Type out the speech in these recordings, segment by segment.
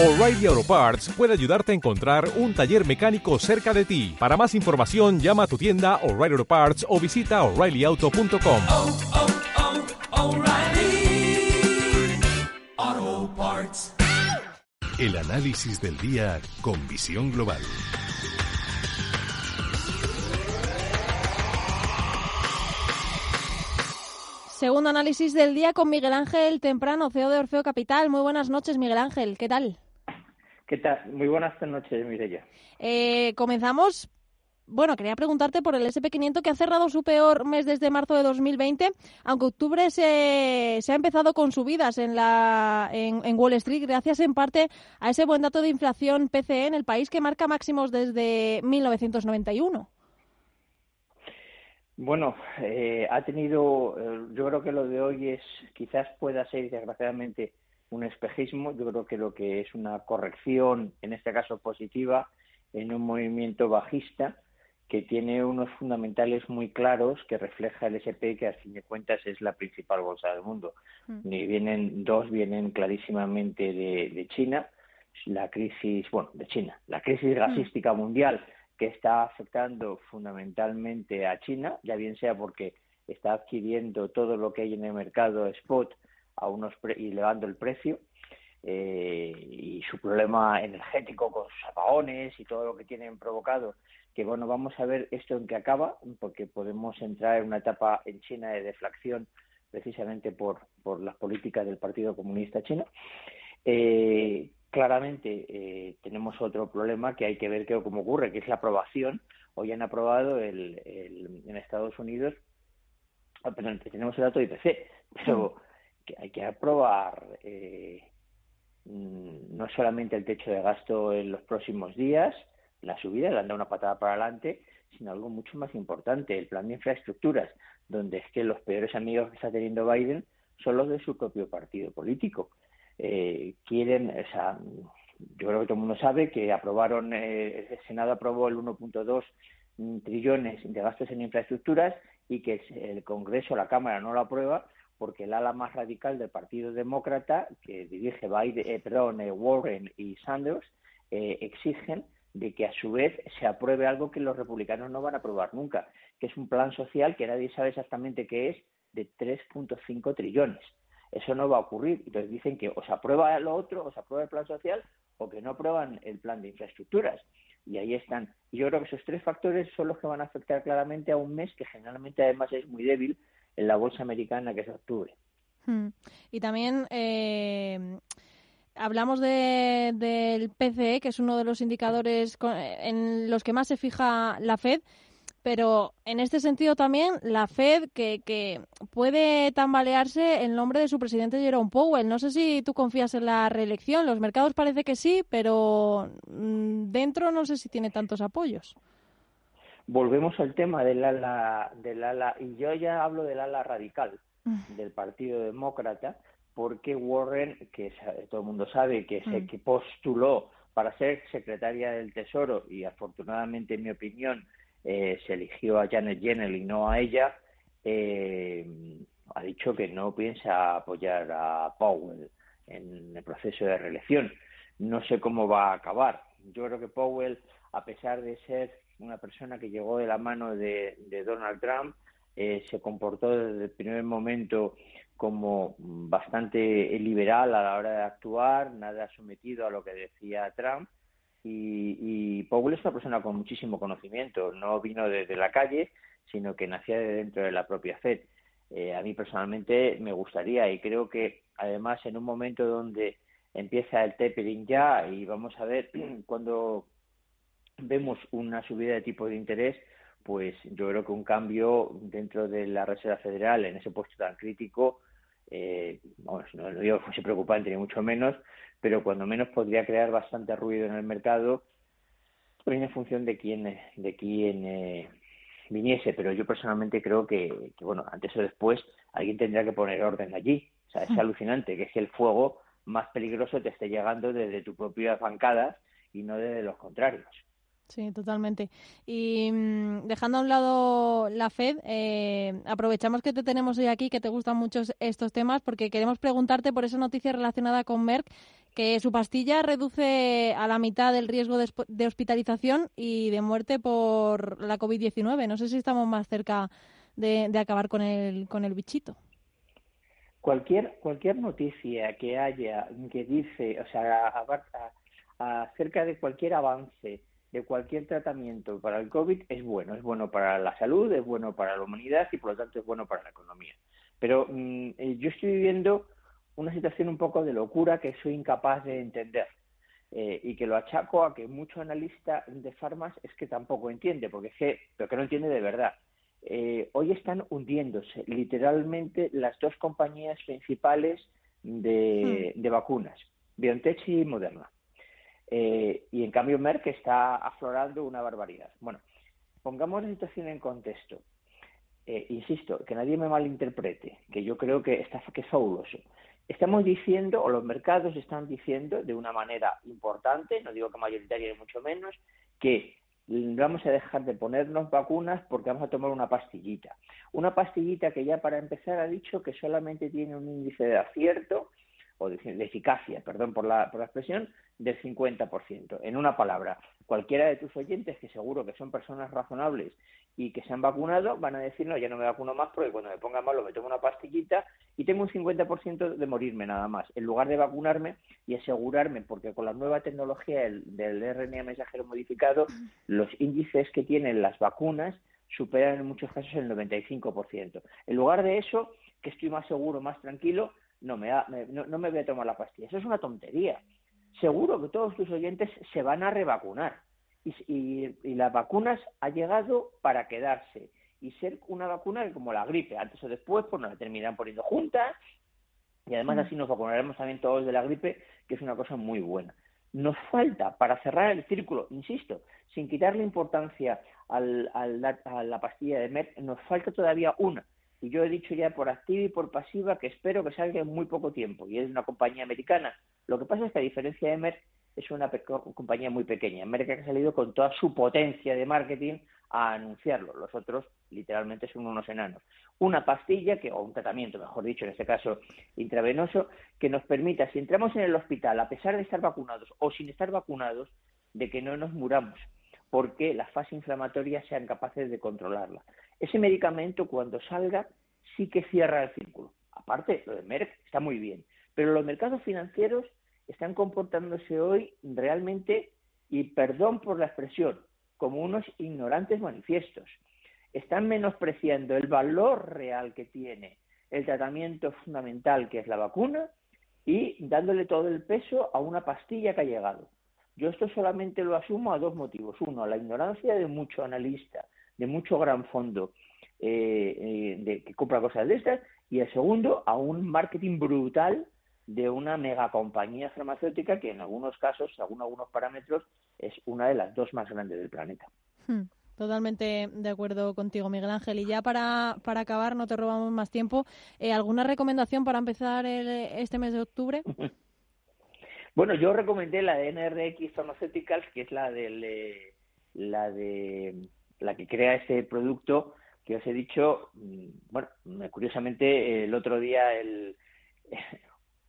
O'Reilly Auto Parts puede ayudarte a encontrar un taller mecánico cerca de ti. Para más información, llama a tu tienda O'Reilly Auto Parts o visita oreillyauto.com. oh, oh, O'Reilly Auto Parts. El análisis del día con visión global. Segundo análisis del día con Miguel Ángel Temprano, CEO de Orfeo Capital. Muy buenas noches, Miguel Ángel. ¿Qué tal? ¿Qué tal? Muy buenas noches, Mireya. Eh, comenzamos. Bueno, quería preguntarte por el SP500 que ha cerrado su peor mes desde marzo de 2020, aunque octubre se, se ha empezado con subidas en, la, en, en, Wall Street, gracias en parte a ese buen dato de inflación PCE en el país que marca máximos desde 1991. Bueno, eh, ha tenido, eh, yo creo que lo de hoy es, quizás pueda ser desgraciadamente un espejismo, yo creo que lo que es una corrección, en este caso positiva, en un movimiento bajista que tiene unos fundamentales muy claros que refleja el SP, que a fin de cuentas es la principal bolsa del mundo. Mm. Y vienen dos, vienen clarísimamente de, de, China, la crisis, bueno, de China, la crisis gasística mm. mundial que está afectando fundamentalmente a China, ya bien sea porque está adquiriendo todo lo que hay en el mercado spot a unos y elevando el precio, eh, y su problema energético con sus apagones y todo lo que tienen provocado, que bueno, vamos a ver esto en qué acaba, porque podemos entrar en una etapa en China de deflación precisamente por, por las políticas del Partido Comunista Chino. Eh, claramente eh, tenemos otro problema que hay que ver qué, cómo ocurre, que es la aprobación. Hoy han aprobado el, el, en Estados Unidos, oh, perdón, tenemos el dato de IPC, pero que hay que aprobar eh, no solamente el techo de gasto en los próximos días, la subida, le han dado una patada para adelante, sino algo mucho más importante, el plan de infraestructuras, donde es que los peores amigos que está teniendo Biden son los de su propio partido político. Eh, quieren, o sea, yo creo que todo el mundo sabe que aprobaron, eh, el Senado aprobó el 1.2 trillones de gastos en infraestructuras y que el Congreso, la Cámara, no lo aprueba porque el ala más radical del Partido Demócrata, que dirige Biden, eh, eh, Warren y Sanders, eh, exigen de que a su vez se apruebe algo que los republicanos no van a aprobar nunca, que es un plan social que nadie sabe exactamente qué es, de 3.5 trillones. Eso no va a ocurrir. Entonces dicen que o se aprueba lo otro, o se aprueba el plan social, o que no aprueban el plan de infraestructuras. Y ahí están. Yo creo que esos tres factores son los que van a afectar claramente a un mes que generalmente además es muy débil en la bolsa americana, que es octubre. Hmm. Y también eh, hablamos de, del PCE, que es uno de los indicadores en los que más se fija la Fed pero en este sentido también la Fed que, que puede tambalearse el nombre de su presidente Jerome Powell. No sé si tú confías en la reelección. Los mercados parece que sí, pero mm, dentro no sé si tiene tantos apoyos. Volvemos al tema del ala, del ala y yo ya hablo del ala radical del Partido Demócrata, porque Warren, que todo el mundo sabe que se que postuló para ser secretaria del Tesoro y afortunadamente, en mi opinión, eh, se eligió a Janet Yellen y no a ella, eh, ha dicho que no piensa apoyar a Powell en el proceso de reelección. No sé cómo va a acabar. Yo creo que Powell, a pesar de ser una persona que llegó de la mano de, de Donald Trump, eh, se comportó desde el primer momento como bastante liberal a la hora de actuar, nada sometido a lo que decía Trump y, y Powell es una persona con muchísimo conocimiento, no vino desde la calle, sino que nacía de dentro de la propia FED. Eh, a mí personalmente me gustaría y creo que además en un momento donde empieza el tapering ya y vamos a ver cuando vemos una subida de tipo de interés, pues yo creo que un cambio dentro de la Reserva Federal en ese puesto tan crítico, eh, bueno, no lo digo que fuese preocupante ni mucho menos, pero cuando menos podría crear bastante ruido en el mercado, también en función de quién, de quién eh, viniese. Pero yo personalmente creo que, que, bueno, antes o después alguien tendría que poner orden allí. O sea, es hmm. alucinante que es el fuego más peligroso te esté llegando desde tu propia bancada y no desde los contrarios. Sí, totalmente. Y mm, dejando a un lado la Fed, eh, aprovechamos que te tenemos hoy aquí, que te gustan mucho estos temas, porque queremos preguntarte por esa noticia relacionada con Merck, que su pastilla reduce a la mitad el riesgo de, hospitalización y de muerte por la COVID-19. No sé si estamos más cerca de, acabar con el, con el bichito. Cualquier, cualquier noticia que haya que dice, o sea, acerca de cualquier avance de cualquier tratamiento para el COVID es bueno. Es bueno para la salud, es bueno para la humanidad y por lo tanto es bueno para la economía. Pero mm, eh, yo estoy viviendo una situación un poco de locura que soy incapaz de entender. Eh, y que lo achaco a que mucho analista de farmas es que tampoco entiende, porque es que, pero que no entiende de verdad. Eh, hoy están hundiéndose literalmente las dos compañías principales de, hmm. de vacunas, BioNTech y Moderna. Eh, y en cambio Merck está aflorando una barbaridad. Bueno, pongamos la situación en contexto. Eh, insisto, que nadie me malinterprete, que yo creo que, está, que es fabuloso. Estamos diciendo, o los mercados están diciendo de una manera importante, no digo que mayoritaria ni mucho menos, que vamos a dejar de ponernos vacunas porque vamos a tomar una pastillita. Una pastillita que ya para empezar ha dicho que solamente tiene un índice de acierto o de, eficacia, perdón por la, por la expresión, del 50%. En una palabra, cualquiera de tus oyentes, que seguro que son personas razonables y que se han vacunado, van a decir, no, ya no me vacuno más porque cuando me ponga malo me tomo una pastillita y tengo un 50% de morirme nada más, en lugar de vacunarme y asegurarme, porque con la nueva tecnología del, del RNA mensajero modificado, los índices que tienen las vacunas superan en muchos casos el 95%. En lugar de eso, que estoy más seguro, más tranquilo, no me, no, me voy a tomar la pastilla. Eso es una tontería. Seguro que todos tus oyentes se van a revacunar. Y, y, las vacunas ha llegado para quedarse y ser una vacuna como la gripe, antes o después, pues nos la terminan poniendo juntas y además mm. así nos vacunaremos también todos de la gripe, que es una cosa muy buena. Nos falta, para cerrar el círculo, insisto, sin quitarle importancia al, al, a la pastilla de Merck, nos falta todavía una, y yo he dicho ya por activa y por pasiva que espero que salga en muy poco tiempo, y es una compañía americana. Lo que pasa es que a diferencia de Merck, es una compañía muy pequeña. Merck ha salido con toda su potencia de marketing a anunciarlo. Los otros, literalmente, son unos enanos. Una pastilla, que, o un tratamiento, mejor dicho, en este caso intravenoso, que nos permita, si entramos en el hospital, a pesar de estar vacunados o sin estar vacunados, de que no nos muramos, porque las fases inflamatorias sean capaces de controlarla. Ese medicamento, cuando salga, sí que cierra el círculo. Aparte, lo de Merck está muy bien, pero los mercados financieros están comportándose hoy realmente, y perdón por la expresión, como unos ignorantes manifiestos. Están menospreciando el valor real que tiene el tratamiento fundamental que es la vacuna y dándole todo el peso a una pastilla que ha llegado. Yo esto solamente lo asumo a dos motivos. Uno, la ignorancia de mucho analista, de mucho gran fondo eh, eh, de, que compra cosas de estas. Y el segundo, a un marketing brutal de una megacompañía farmacéutica que en algunos casos, según algunos parámetros, es una de las dos más grandes del planeta. Hmm, totalmente de acuerdo contigo, Miguel Ángel. Y ya para, para acabar, no te robamos más tiempo, eh, ¿alguna recomendación para empezar este mes de octubre? Bueno, yo recomendé la de NRX Pharmaceuticals, que es la de la de la que crea ese producto que os he dicho. Mm, bueno, curiosamente el otro día el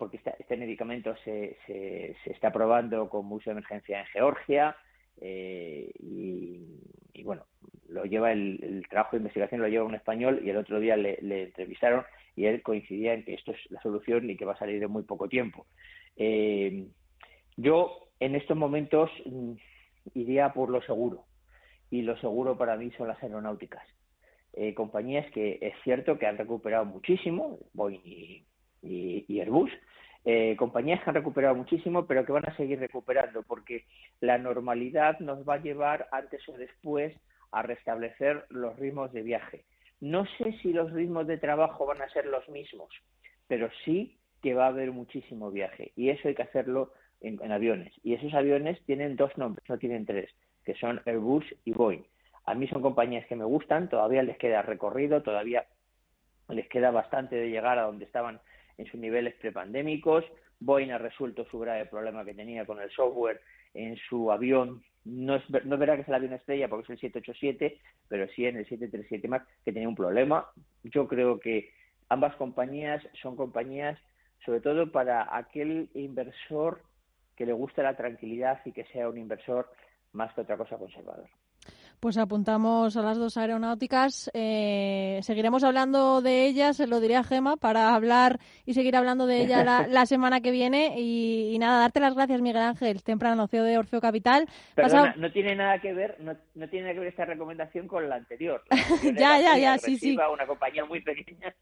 porque este, medicamento se, se, está probando con uso de emergencia en Georgia eh, y, bueno, lo lleva el, trabajo de investigación lo lleva un español y el otro día le, le, entrevistaron y él coincidía en que esto es la solución y que va a salir en muy poco tiempo. Eh, yo en estos momentos mm, iría por lo seguro y lo seguro para mí son las aeronáuticas. Eh, compañías que es cierto que han recuperado muchísimo, Boeing y, Airbus, eh, compañías que han recuperado muchísimo, pero que van a seguir recuperando, porque la normalidad nos va a llevar antes o después a restablecer los ritmos de viaje. No sé si los ritmos de trabajo van a ser los mismos, pero sí que va a haber muchísimo viaje y eso hay que hacerlo en, aviones. Y esos aviones tienen dos nombres, no tienen tres, que son Airbus y Boeing. A mí son compañías que me gustan, todavía les queda recorrido, todavía les queda bastante de llegar a donde estaban en sus niveles prepandémicos, Boeing ha resuelto su grave problema que tenía con el software en su avión. No es, no es verdad que es el avión estrella porque es el 787, pero sí en el 737 MAX que tenía un problema. Yo creo que ambas compañías son compañías sobre todo para aquel inversor que le guste la tranquilidad y que sea un inversor más que otra cosa conservador. Pues apuntamos a las dos aeronáuticas. Eh, seguiremos hablando de ellas, se lo diré a Gema, para hablar y seguir hablando de ella la, semana que viene. Y, nada, darte las gracias, Miguel Ángel, temprano CEO de Orfeo Capital. Perdona, no tiene nada que ver, no, no, tiene nada que ver esta recomendación con la anterior. ya, ya, ya, sí, sí. Una compañía muy pequeña.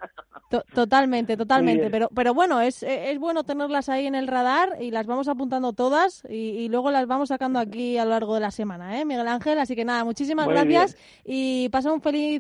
totalmente, totalmente. Pero, pero bueno, es, es bueno tenerlas ahí en el radar y las vamos apuntando todas y, y luego las vamos sacando aquí a lo largo de la semana, ¿eh, Miguel Ángel? Así que nada, muchísimas Muchísimas gracias y pasa un feliz